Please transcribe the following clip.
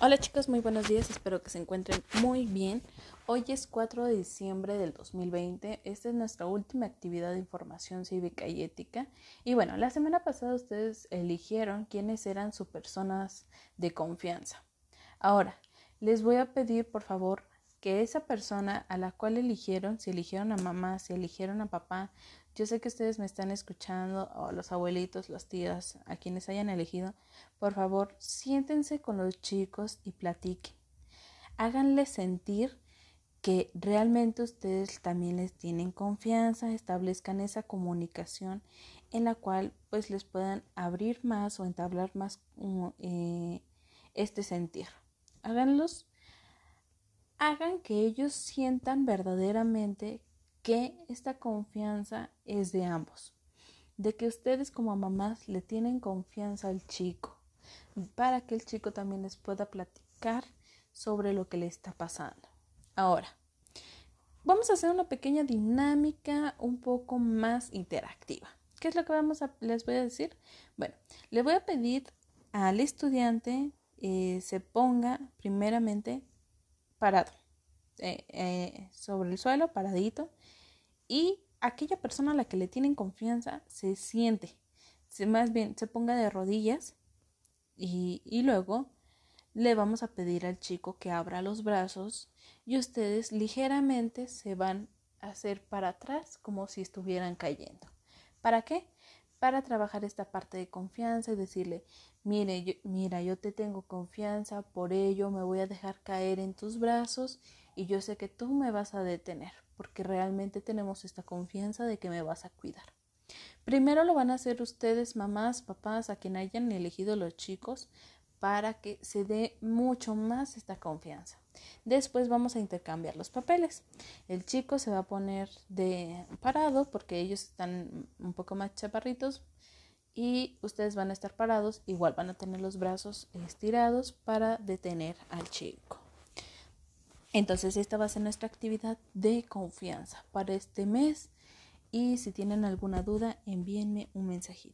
Hola chicos, muy buenos días, espero que se encuentren muy bien. Hoy es 4 de diciembre del 2020, esta es nuestra última actividad de información cívica y ética. Y bueno, la semana pasada ustedes eligieron quiénes eran sus personas de confianza. Ahora, les voy a pedir por favor que esa persona a la cual eligieron, si eligieron a mamá, si eligieron a papá, yo sé que ustedes me están escuchando, o los abuelitos, las tías, a quienes hayan elegido, por favor, siéntense con los chicos y platiquen. Háganles sentir que realmente ustedes también les tienen confianza, establezcan esa comunicación en la cual pues les puedan abrir más o entablar más eh, este sentir. Háganlos, hagan que ellos sientan verdaderamente que esta confianza es de ambos, de que ustedes como mamás le tienen confianza al chico, para que el chico también les pueda platicar sobre lo que le está pasando. Ahora, vamos a hacer una pequeña dinámica un poco más interactiva. ¿Qué es lo que vamos a, les voy a decir? Bueno, le voy a pedir al estudiante eh, se ponga primeramente parado eh, eh, sobre el suelo, paradito, y aquella persona a la que le tienen confianza se siente, se, más bien se ponga de rodillas y, y luego le vamos a pedir al chico que abra los brazos y ustedes ligeramente se van a hacer para atrás como si estuvieran cayendo. ¿Para qué? Para trabajar esta parte de confianza y decirle, mire, mira, yo te tengo confianza, por ello me voy a dejar caer en tus brazos y yo sé que tú me vas a detener porque realmente tenemos esta confianza de que me vas a cuidar. Primero lo van a hacer ustedes, mamás, papás, a quien hayan elegido los chicos, para que se dé mucho más esta confianza. Después vamos a intercambiar los papeles. El chico se va a poner de parado porque ellos están un poco más chaparritos y ustedes van a estar parados, igual van a tener los brazos estirados para detener al chico. Entonces esta va a ser nuestra actividad de confianza para este mes y si tienen alguna duda envíenme un mensajito.